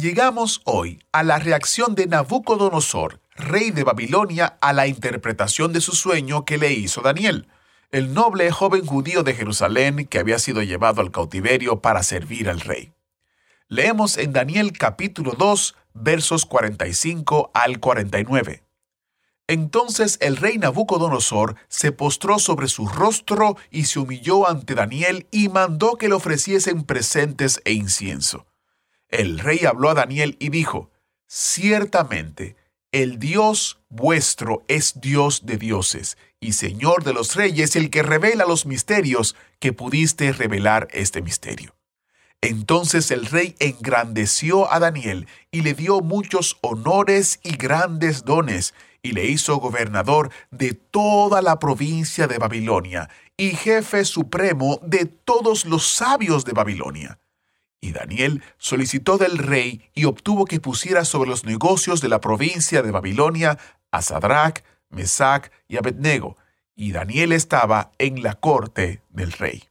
Llegamos hoy a la reacción de Nabucodonosor, rey de Babilonia, a la interpretación de su sueño que le hizo Daniel, el noble joven judío de Jerusalén que había sido llevado al cautiverio para servir al rey. Leemos en Daniel capítulo 2, versos 45 al 49. Entonces el rey Nabucodonosor se postró sobre su rostro y se humilló ante Daniel y mandó que le ofreciesen presentes e incienso. El rey habló a Daniel y dijo, Ciertamente, el Dios vuestro es Dios de dioses y Señor de los reyes, el que revela los misterios que pudiste revelar este misterio. Entonces el rey engrandeció a Daniel y le dio muchos honores y grandes dones, y le hizo gobernador de toda la provincia de Babilonia y jefe supremo de todos los sabios de Babilonia. Y Daniel solicitó del rey y obtuvo que pusiera sobre los negocios de la provincia de Babilonia a Sadrach, Mesach y Abednego, y Daniel estaba en la corte del rey.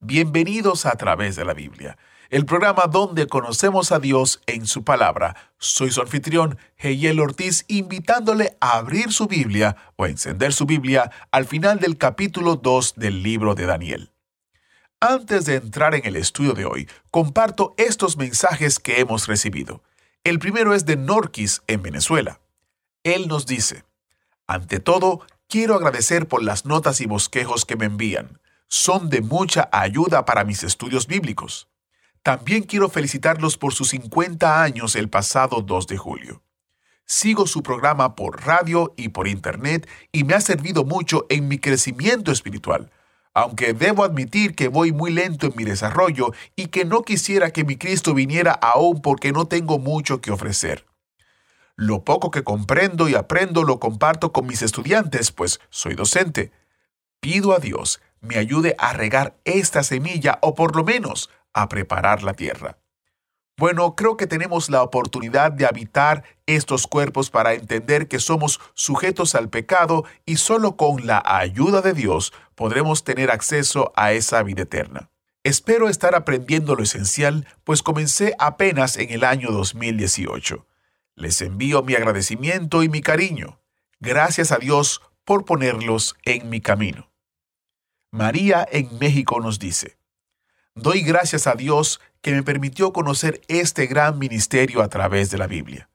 Bienvenidos a través de la Biblia, el programa donde conocemos a Dios en su palabra. Soy su anfitrión, Heyel Ortiz, invitándole a abrir su Biblia o a encender su Biblia al final del capítulo 2 del libro de Daniel. Antes de entrar en el estudio de hoy, comparto estos mensajes que hemos recibido. El primero es de Norquis en Venezuela. Él nos dice, ante todo, quiero agradecer por las notas y bosquejos que me envían. Son de mucha ayuda para mis estudios bíblicos. También quiero felicitarlos por sus 50 años el pasado 2 de julio. Sigo su programa por radio y por internet y me ha servido mucho en mi crecimiento espiritual aunque debo admitir que voy muy lento en mi desarrollo y que no quisiera que mi Cristo viniera aún porque no tengo mucho que ofrecer. Lo poco que comprendo y aprendo lo comparto con mis estudiantes, pues soy docente. Pido a Dios me ayude a regar esta semilla o por lo menos a preparar la tierra. Bueno, creo que tenemos la oportunidad de habitar estos cuerpos para entender que somos sujetos al pecado y solo con la ayuda de Dios podremos tener acceso a esa vida eterna. Espero estar aprendiendo lo esencial, pues comencé apenas en el año 2018. Les envío mi agradecimiento y mi cariño. Gracias a Dios por ponerlos en mi camino. María en México nos dice, Doy gracias a Dios que me permitió conocer este gran ministerio a través de la Biblia.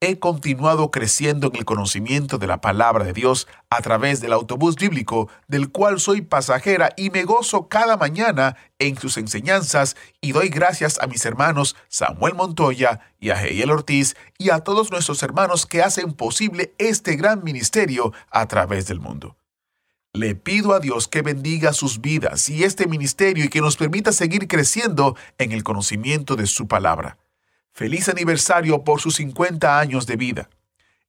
He continuado creciendo en el conocimiento de la palabra de Dios a través del autobús bíblico, del cual soy pasajera y me gozo cada mañana en sus enseñanzas y doy gracias a mis hermanos Samuel Montoya y a Heiel Ortiz y a todos nuestros hermanos que hacen posible este gran ministerio a través del mundo. Le pido a Dios que bendiga sus vidas y este ministerio y que nos permita seguir creciendo en el conocimiento de su palabra. Feliz aniversario por sus 50 años de vida.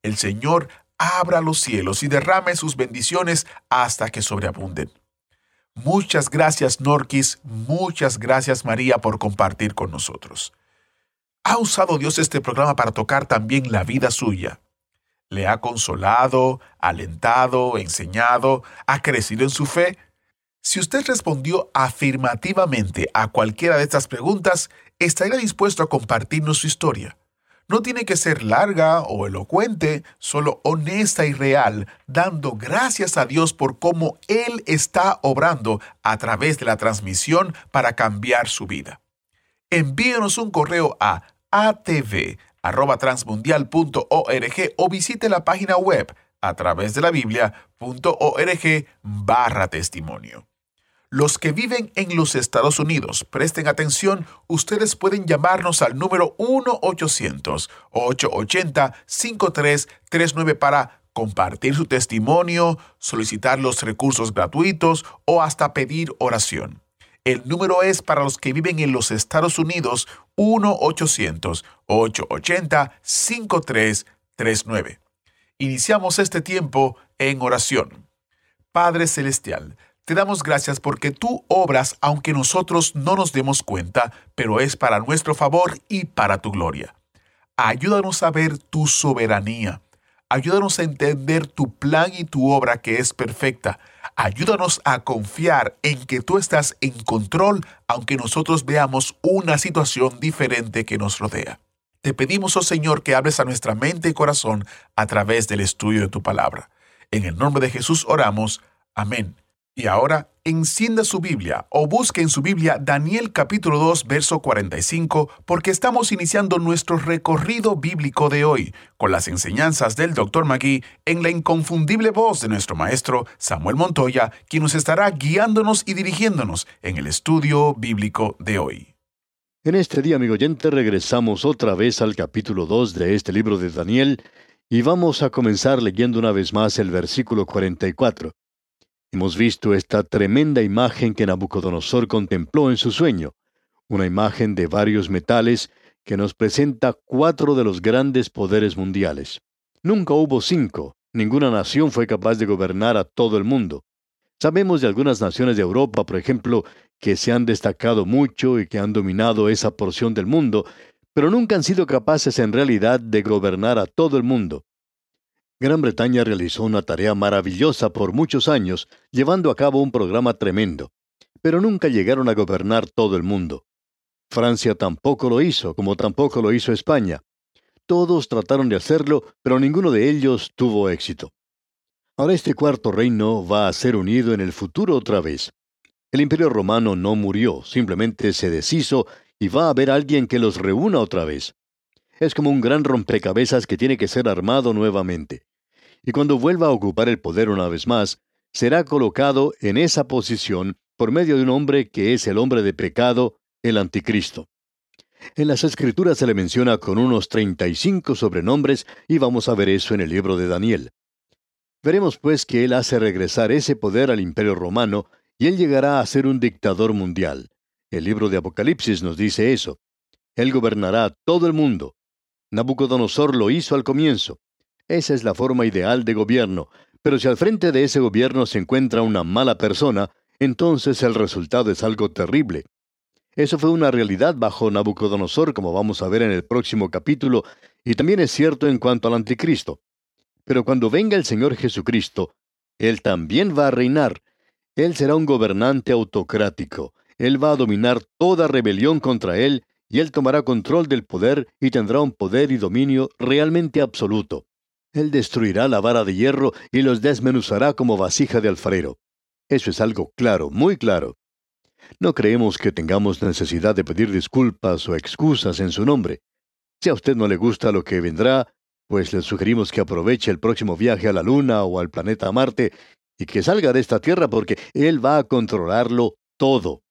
El Señor abra los cielos y derrame sus bendiciones hasta que sobreabunden. Muchas gracias Norquis, muchas gracias María por compartir con nosotros. ¿Ha usado Dios este programa para tocar también la vida suya? le ha consolado, alentado, enseñado, ha crecido en su fe? Si usted respondió afirmativamente a cualquiera de estas preguntas, estaría dispuesto a compartirnos su historia. No tiene que ser larga o elocuente, solo honesta y real, dando gracias a Dios por cómo Él está obrando a través de la transmisión para cambiar su vida. Envíenos un correo a atv arroba transmundial.org o visite la página web a través de la biblia.org barra testimonio. Los que viven en los Estados Unidos, presten atención, ustedes pueden llamarnos al número 1-800-880-5339 para compartir su testimonio, solicitar los recursos gratuitos o hasta pedir oración. El número es para los que viven en los Estados Unidos 1-800-880-5339. Iniciamos este tiempo en oración. Padre Celestial, te damos gracias porque tú obras aunque nosotros no nos demos cuenta, pero es para nuestro favor y para tu gloria. Ayúdanos a ver tu soberanía. Ayúdanos a entender tu plan y tu obra que es perfecta. Ayúdanos a confiar en que tú estás en control aunque nosotros veamos una situación diferente que nos rodea. Te pedimos, oh Señor, que hables a nuestra mente y corazón a través del estudio de tu palabra. En el nombre de Jesús oramos. Amén. Y ahora, encienda su Biblia o busque en su Biblia Daniel capítulo 2, verso 45, porque estamos iniciando nuestro recorrido bíblico de hoy con las enseñanzas del Dr. Magui en la inconfundible voz de nuestro maestro Samuel Montoya, quien nos estará guiándonos y dirigiéndonos en el estudio bíblico de hoy. En este día, amigo oyente, regresamos otra vez al capítulo 2 de este libro de Daniel y vamos a comenzar leyendo una vez más el versículo 44. Hemos visto esta tremenda imagen que Nabucodonosor contempló en su sueño, una imagen de varios metales que nos presenta cuatro de los grandes poderes mundiales. Nunca hubo cinco, ninguna nación fue capaz de gobernar a todo el mundo. Sabemos de algunas naciones de Europa, por ejemplo, que se han destacado mucho y que han dominado esa porción del mundo, pero nunca han sido capaces en realidad de gobernar a todo el mundo. Gran Bretaña realizó una tarea maravillosa por muchos años, llevando a cabo un programa tremendo, pero nunca llegaron a gobernar todo el mundo. Francia tampoco lo hizo, como tampoco lo hizo España. Todos trataron de hacerlo, pero ninguno de ellos tuvo éxito. Ahora este cuarto reino va a ser unido en el futuro otra vez. El imperio romano no murió, simplemente se deshizo y va a haber alguien que los reúna otra vez. Es como un gran rompecabezas que tiene que ser armado nuevamente. Y cuando vuelva a ocupar el poder una vez más, será colocado en esa posición por medio de un hombre que es el hombre de pecado, el anticristo. En las escrituras se le menciona con unos 35 sobrenombres y vamos a ver eso en el libro de Daniel. Veremos pues que él hace regresar ese poder al imperio romano y él llegará a ser un dictador mundial. El libro de Apocalipsis nos dice eso. Él gobernará todo el mundo. Nabucodonosor lo hizo al comienzo. Esa es la forma ideal de gobierno, pero si al frente de ese gobierno se encuentra una mala persona, entonces el resultado es algo terrible. Eso fue una realidad bajo Nabucodonosor, como vamos a ver en el próximo capítulo, y también es cierto en cuanto al anticristo. Pero cuando venga el Señor Jesucristo, Él también va a reinar. Él será un gobernante autocrático. Él va a dominar toda rebelión contra Él y Él tomará control del poder y tendrá un poder y dominio realmente absoluto. Él destruirá la vara de hierro y los desmenuzará como vasija de alfarero. Eso es algo claro, muy claro. No creemos que tengamos necesidad de pedir disculpas o excusas en su nombre. Si a usted no le gusta lo que vendrá, pues le sugerimos que aproveche el próximo viaje a la Luna o al planeta Marte y que salga de esta Tierra porque Él va a controlarlo todo.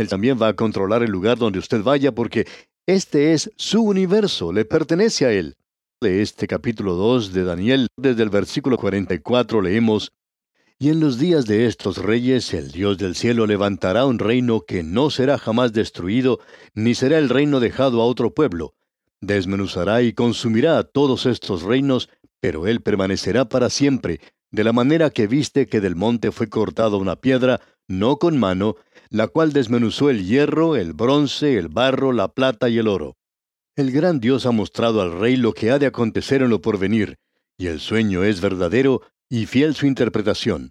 Él también va a controlar el lugar donde usted vaya porque este es su universo, le pertenece a Él. De este capítulo 2 de Daniel, desde el versículo 44 leemos, Y en los días de estos reyes el Dios del cielo levantará un reino que no será jamás destruido, ni será el reino dejado a otro pueblo. Desmenuzará y consumirá a todos estos reinos, pero él permanecerá para siempre, de la manera que viste que del monte fue cortada una piedra, no con mano, la cual desmenuzó el hierro, el bronce, el barro, la plata y el oro. El gran Dios ha mostrado al rey lo que ha de acontecer en lo porvenir, y el sueño es verdadero y fiel su interpretación.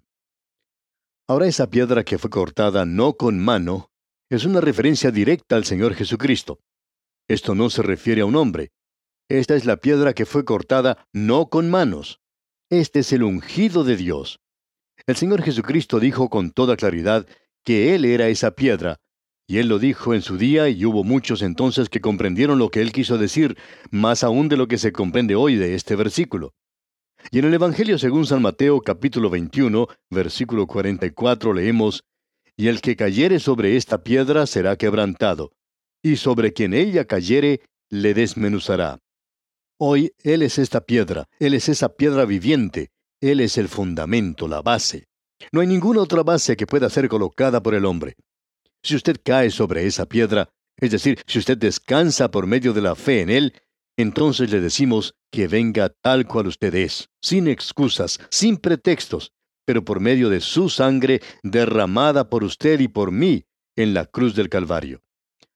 Ahora esa piedra que fue cortada no con mano es una referencia directa al Señor Jesucristo. Esto no se refiere a un hombre. Esta es la piedra que fue cortada no con manos. Este es el ungido de Dios. El Señor Jesucristo dijo con toda claridad que Él era esa piedra, y Él lo dijo en su día y hubo muchos entonces que comprendieron lo que Él quiso decir, más aún de lo que se comprende hoy de este versículo. Y en el Evangelio según San Mateo capítulo 21, versículo 44 leemos, Y el que cayere sobre esta piedra será quebrantado, y sobre quien ella cayere le desmenuzará. Hoy Él es esta piedra, Él es esa piedra viviente, Él es el fundamento, la base. No hay ninguna otra base que pueda ser colocada por el hombre. Si usted cae sobre esa piedra, es decir, si usted descansa por medio de la fe en Él, entonces le decimos que venga tal cual usted es, sin excusas, sin pretextos, pero por medio de su sangre derramada por usted y por mí en la cruz del Calvario.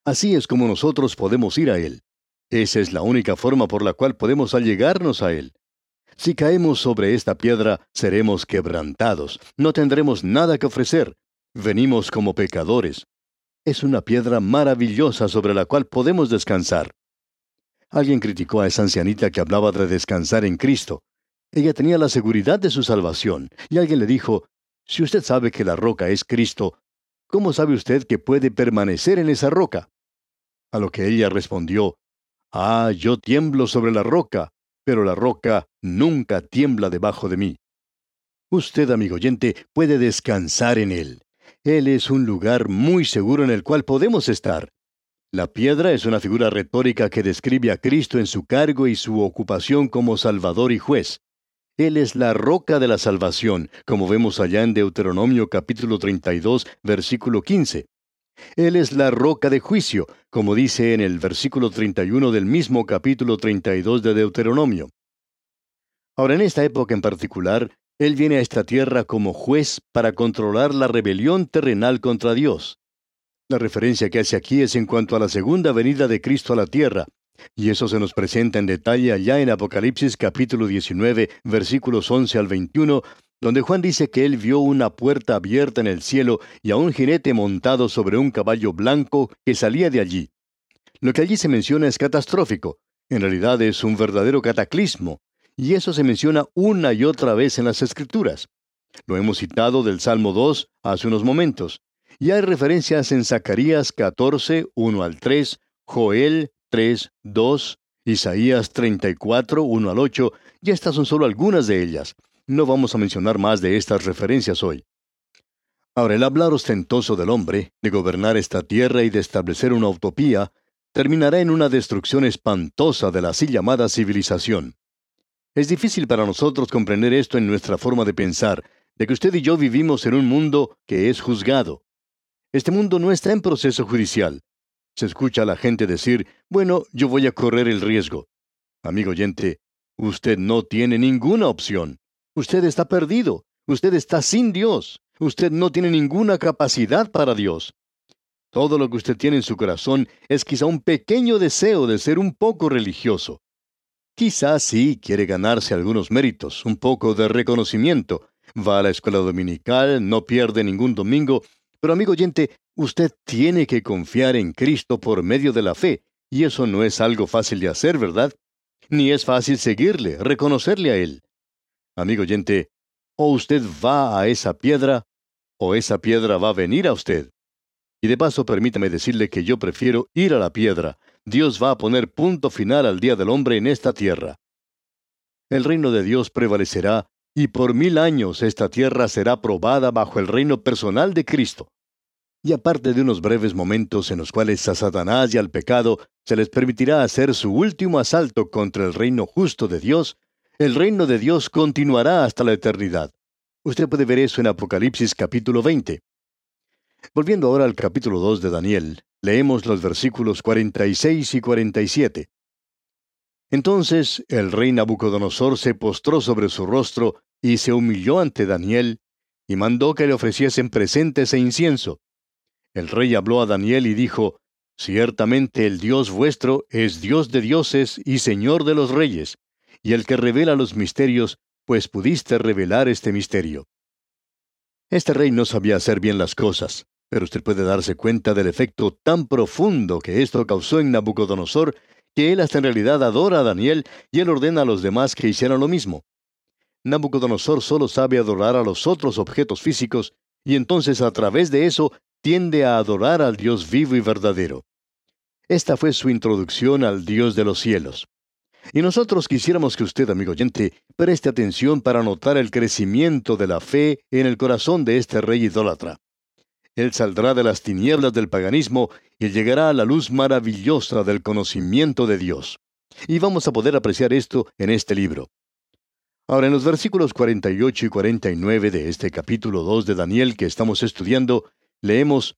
Así es como nosotros podemos ir a Él. Esa es la única forma por la cual podemos allegarnos a Él. Si caemos sobre esta piedra, seremos quebrantados, no tendremos nada que ofrecer. Venimos como pecadores. Es una piedra maravillosa sobre la cual podemos descansar. Alguien criticó a esa ancianita que hablaba de descansar en Cristo. Ella tenía la seguridad de su salvación, y alguien le dijo, si usted sabe que la roca es Cristo, ¿cómo sabe usted que puede permanecer en esa roca? A lo que ella respondió, Ah, yo tiemblo sobre la roca, pero la roca nunca tiembla debajo de mí. Usted, amigo oyente, puede descansar en él. Él es un lugar muy seguro en el cual podemos estar. La piedra es una figura retórica que describe a Cristo en su cargo y su ocupación como Salvador y juez. Él es la roca de la salvación, como vemos allá en Deuteronomio capítulo 32, versículo 15. Él es la roca de juicio, como dice en el versículo 31 del mismo capítulo 32 de Deuteronomio. Ahora, en esta época en particular, Él viene a esta tierra como juez para controlar la rebelión terrenal contra Dios. La referencia que hace aquí es en cuanto a la segunda venida de Cristo a la tierra, y eso se nos presenta en detalle allá en Apocalipsis capítulo 19, versículos 11 al 21, donde Juan dice que él vio una puerta abierta en el cielo y a un jinete montado sobre un caballo blanco que salía de allí. Lo que allí se menciona es catastrófico, en realidad es un verdadero cataclismo, y eso se menciona una y otra vez en las Escrituras. Lo hemos citado del Salmo 2 hace unos momentos, y hay referencias en Zacarías 14, 1 al 3, Joel 3, 2, Isaías 34, 1 al 8, y estas son solo algunas de ellas. No vamos a mencionar más de estas referencias hoy. Ahora, el hablar ostentoso del hombre, de gobernar esta tierra y de establecer una utopía, terminará en una destrucción espantosa de la así llamada civilización. Es difícil para nosotros comprender esto en nuestra forma de pensar, de que usted y yo vivimos en un mundo que es juzgado. Este mundo no está en proceso judicial. Se escucha a la gente decir, bueno, yo voy a correr el riesgo. Amigo oyente, usted no tiene ninguna opción. Usted está perdido. Usted está sin Dios. Usted no tiene ninguna capacidad para Dios. Todo lo que usted tiene en su corazón es quizá un pequeño deseo de ser un poco religioso. Quizá sí quiere ganarse algunos méritos, un poco de reconocimiento. Va a la escuela dominical, no pierde ningún domingo, pero amigo oyente, usted tiene que confiar en Cristo por medio de la fe, y eso no es algo fácil de hacer, ¿verdad? Ni es fácil seguirle, reconocerle a Él. Amigo oyente, o usted va a esa piedra, o esa piedra va a venir a usted. Y de paso permítame decirle que yo prefiero ir a la piedra. Dios va a poner punto final al día del hombre en esta tierra. El reino de Dios prevalecerá, y por mil años esta tierra será probada bajo el reino personal de Cristo. Y aparte de unos breves momentos en los cuales a Satanás y al pecado se les permitirá hacer su último asalto contra el reino justo de Dios, el reino de Dios continuará hasta la eternidad. Usted puede ver eso en Apocalipsis capítulo 20. Volviendo ahora al capítulo 2 de Daniel, leemos los versículos 46 y 47. Entonces el rey Nabucodonosor se postró sobre su rostro y se humilló ante Daniel, y mandó que le ofreciesen presentes e incienso. El rey habló a Daniel y dijo, Ciertamente el Dios vuestro es Dios de dioses y Señor de los reyes, y el que revela los misterios, pues pudiste revelar este misterio. Este rey no sabía hacer bien las cosas, pero usted puede darse cuenta del efecto tan profundo que esto causó en Nabucodonosor, que él hasta en realidad adora a Daniel y él ordena a los demás que hicieran lo mismo. Nabucodonosor solo sabe adorar a los otros objetos físicos, y entonces a través de eso tiende a adorar al Dios vivo y verdadero. Esta fue su introducción al Dios de los cielos. Y nosotros quisiéramos que usted, amigo oyente, preste atención para notar el crecimiento de la fe en el corazón de este rey idólatra. Él saldrá de las tinieblas del paganismo y llegará a la luz maravillosa del conocimiento de Dios. Y vamos a poder apreciar esto en este libro. Ahora, en los versículos 48 y 49 de este capítulo 2 de Daniel que estamos estudiando, leemos,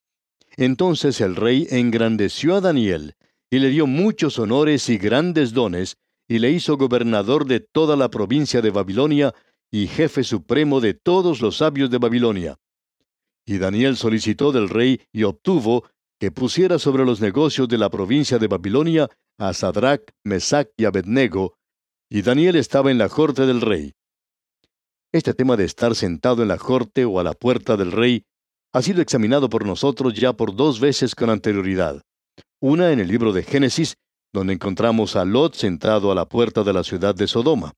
Entonces el rey engrandeció a Daniel, y le dio muchos honores y grandes dones, y le hizo gobernador de toda la provincia de Babilonia, y jefe supremo de todos los sabios de Babilonia. Y Daniel solicitó del rey y obtuvo que pusiera sobre los negocios de la provincia de Babilonia a Sadrach, Mesach y Abednego, y Daniel estaba en la corte del rey. Este tema de estar sentado en la corte o a la puerta del rey ha sido examinado por nosotros ya por dos veces con anterioridad. Una en el libro de Génesis, donde encontramos a Lot sentado a la puerta de la ciudad de Sodoma.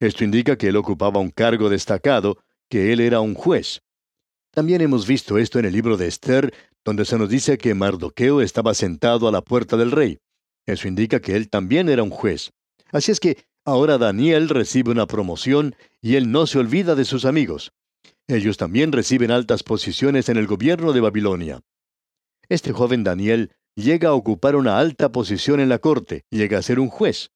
Esto indica que él ocupaba un cargo destacado, que él era un juez. También hemos visto esto en el libro de Esther, donde se nos dice que Mardoqueo estaba sentado a la puerta del rey. Eso indica que él también era un juez. Así es que ahora Daniel recibe una promoción y él no se olvida de sus amigos. Ellos también reciben altas posiciones en el gobierno de Babilonia. Este joven Daniel llega a ocupar una alta posición en la corte, llega a ser un juez.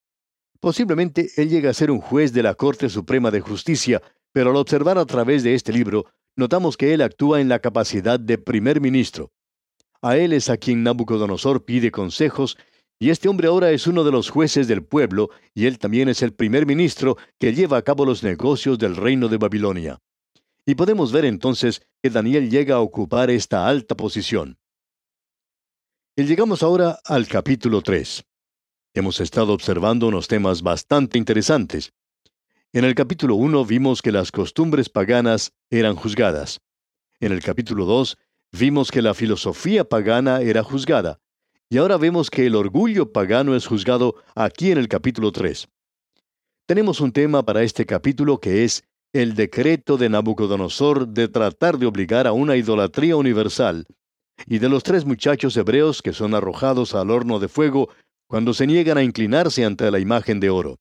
Posiblemente él llega a ser un juez de la Corte Suprema de Justicia, pero al observar a través de este libro, notamos que él actúa en la capacidad de primer ministro. A él es a quien Nabucodonosor pide consejos, y este hombre ahora es uno de los jueces del pueblo, y él también es el primer ministro que lleva a cabo los negocios del reino de Babilonia. Y podemos ver entonces que Daniel llega a ocupar esta alta posición. Y llegamos ahora al capítulo 3. Hemos estado observando unos temas bastante interesantes. En el capítulo 1 vimos que las costumbres paganas eran juzgadas. En el capítulo 2 vimos que la filosofía pagana era juzgada. Y ahora vemos que el orgullo pagano es juzgado aquí en el capítulo 3. Tenemos un tema para este capítulo que es el decreto de Nabucodonosor de tratar de obligar a una idolatría universal, y de los tres muchachos hebreos que son arrojados al horno de fuego cuando se niegan a inclinarse ante la imagen de oro.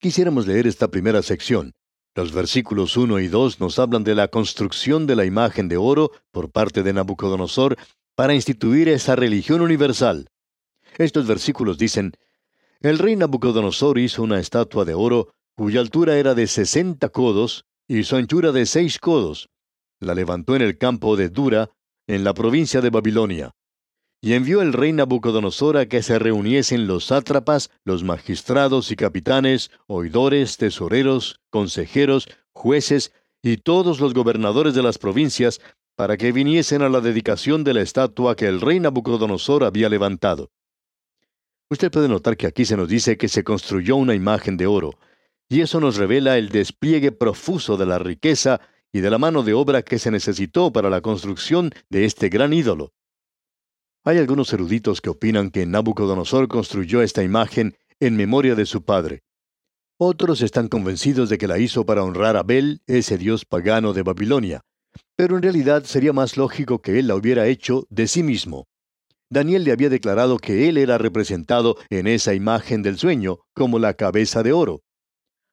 Quisiéramos leer esta primera sección. Los versículos 1 y 2 nos hablan de la construcción de la imagen de oro por parte de Nabucodonosor para instituir esa religión universal. Estos versículos dicen, El rey Nabucodonosor hizo una estatua de oro cuya altura era de sesenta codos y su anchura de seis codos. La levantó en el campo de Dura, en la provincia de Babilonia. Y envió el rey Nabucodonosor a que se reuniesen los sátrapas, los magistrados y capitanes, oidores, tesoreros, consejeros, jueces y todos los gobernadores de las provincias, para que viniesen a la dedicación de la estatua que el rey Nabucodonosor había levantado. Usted puede notar que aquí se nos dice que se construyó una imagen de oro, y eso nos revela el despliegue profuso de la riqueza y de la mano de obra que se necesitó para la construcción de este gran ídolo. Hay algunos eruditos que opinan que Nabucodonosor construyó esta imagen en memoria de su padre. Otros están convencidos de que la hizo para honrar a Bel, ese dios pagano de Babilonia, pero en realidad sería más lógico que él la hubiera hecho de sí mismo. Daniel le había declarado que él era representado en esa imagen del sueño como la cabeza de oro.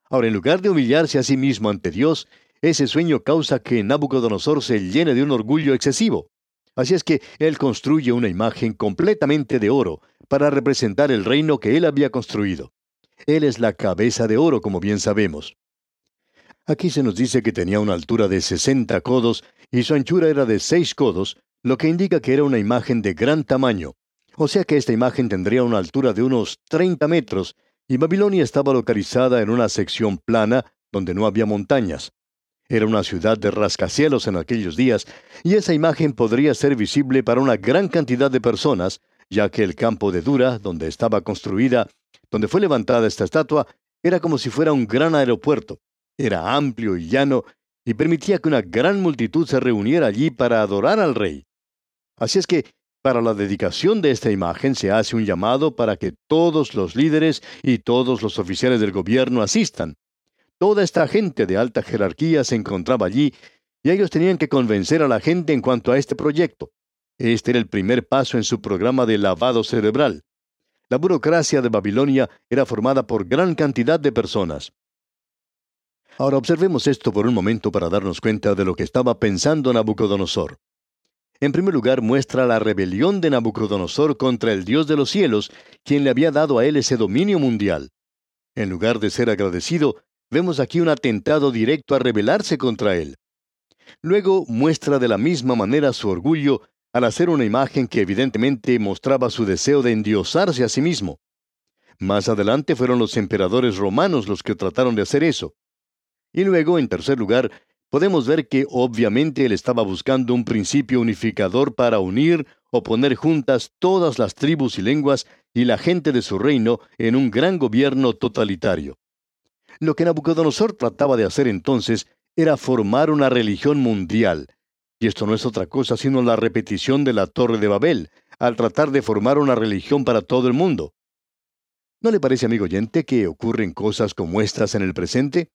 Ahora, en lugar de humillarse a sí mismo ante Dios, ese sueño causa que Nabucodonosor se llene de un orgullo excesivo. Así es que él construye una imagen completamente de oro para representar el reino que él había construido. Él es la cabeza de oro, como bien sabemos. Aquí se nos dice que tenía una altura de 60 codos y su anchura era de 6 codos, lo que indica que era una imagen de gran tamaño. O sea que esta imagen tendría una altura de unos 30 metros, y Babilonia estaba localizada en una sección plana donde no había montañas. Era una ciudad de rascacielos en aquellos días, y esa imagen podría ser visible para una gran cantidad de personas, ya que el campo de Dura, donde estaba construida, donde fue levantada esta estatua, era como si fuera un gran aeropuerto. Era amplio y llano, y permitía que una gran multitud se reuniera allí para adorar al rey. Así es que, para la dedicación de esta imagen se hace un llamado para que todos los líderes y todos los oficiales del gobierno asistan. Toda esta gente de alta jerarquía se encontraba allí y ellos tenían que convencer a la gente en cuanto a este proyecto. Este era el primer paso en su programa de lavado cerebral. La burocracia de Babilonia era formada por gran cantidad de personas. Ahora observemos esto por un momento para darnos cuenta de lo que estaba pensando Nabucodonosor. En primer lugar, muestra la rebelión de Nabucodonosor contra el Dios de los cielos, quien le había dado a él ese dominio mundial. En lugar de ser agradecido, Vemos aquí un atentado directo a rebelarse contra él. Luego muestra de la misma manera su orgullo al hacer una imagen que evidentemente mostraba su deseo de endiosarse a sí mismo. Más adelante fueron los emperadores romanos los que trataron de hacer eso. Y luego, en tercer lugar, podemos ver que obviamente él estaba buscando un principio unificador para unir o poner juntas todas las tribus y lenguas y la gente de su reino en un gran gobierno totalitario. Lo que Nabucodonosor trataba de hacer entonces era formar una religión mundial, y esto no es otra cosa sino la repetición de la Torre de Babel, al tratar de formar una religión para todo el mundo. ¿No le parece, amigo oyente, que ocurren cosas como estas en el presente?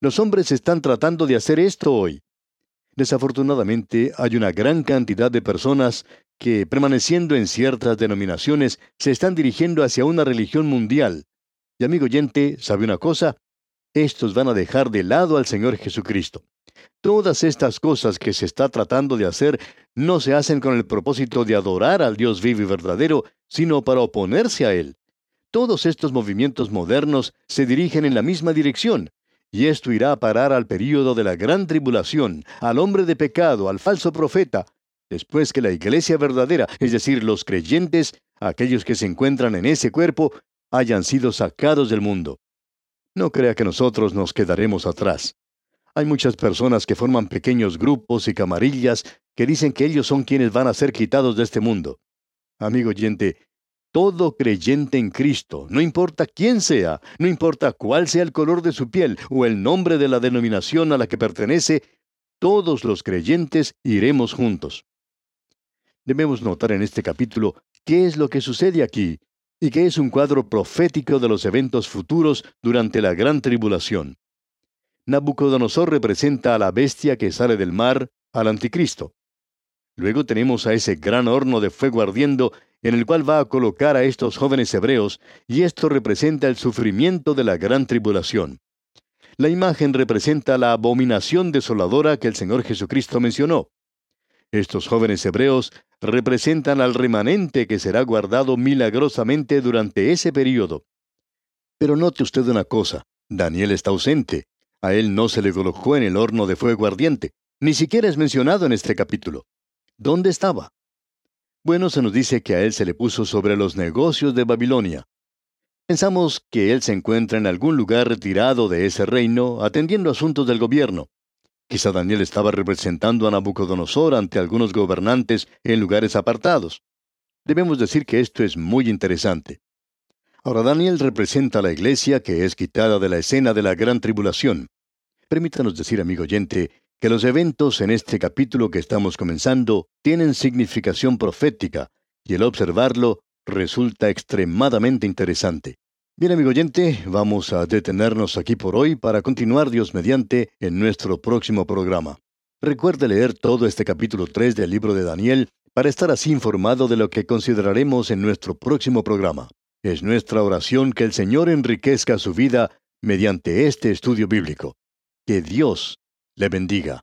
Los hombres están tratando de hacer esto hoy. Desafortunadamente, hay una gran cantidad de personas que, permaneciendo en ciertas denominaciones, se están dirigiendo hacia una religión mundial. Y amigo oyente, ¿sabe una cosa? Estos van a dejar de lado al Señor Jesucristo. Todas estas cosas que se está tratando de hacer no se hacen con el propósito de adorar al Dios vivo y verdadero, sino para oponerse a Él. Todos estos movimientos modernos se dirigen en la misma dirección, y esto irá a parar al período de la gran tribulación, al hombre de pecado, al falso profeta, después que la iglesia verdadera, es decir, los creyentes, aquellos que se encuentran en ese cuerpo, hayan sido sacados del mundo. No crea que nosotros nos quedaremos atrás. Hay muchas personas que forman pequeños grupos y camarillas que dicen que ellos son quienes van a ser quitados de este mundo. Amigo oyente, todo creyente en Cristo, no importa quién sea, no importa cuál sea el color de su piel o el nombre de la denominación a la que pertenece, todos los creyentes iremos juntos. Debemos notar en este capítulo qué es lo que sucede aquí y que es un cuadro profético de los eventos futuros durante la gran tribulación. Nabucodonosor representa a la bestia que sale del mar, al anticristo. Luego tenemos a ese gran horno de fuego ardiendo en el cual va a colocar a estos jóvenes hebreos, y esto representa el sufrimiento de la gran tribulación. La imagen representa la abominación desoladora que el Señor Jesucristo mencionó. Estos jóvenes hebreos representan al remanente que será guardado milagrosamente durante ese período. Pero note usted una cosa, Daniel está ausente. A él no se le colocó en el horno de fuego ardiente. Ni siquiera es mencionado en este capítulo. ¿Dónde estaba? Bueno, se nos dice que a él se le puso sobre los negocios de Babilonia. Pensamos que él se encuentra en algún lugar retirado de ese reino, atendiendo asuntos del gobierno. Quizá Daniel estaba representando a Nabucodonosor ante algunos gobernantes en lugares apartados. Debemos decir que esto es muy interesante. Ahora Daniel representa a la iglesia que es quitada de la escena de la gran tribulación. Permítanos decir, amigo oyente, que los eventos en este capítulo que estamos comenzando tienen significación profética, y el observarlo resulta extremadamente interesante. Bien, amigo oyente, vamos a detenernos aquí por hoy para continuar Dios mediante en nuestro próximo programa. Recuerde leer todo este capítulo 3 del libro de Daniel para estar así informado de lo que consideraremos en nuestro próximo programa. Es nuestra oración que el Señor enriquezca su vida mediante este estudio bíblico. Que Dios le bendiga.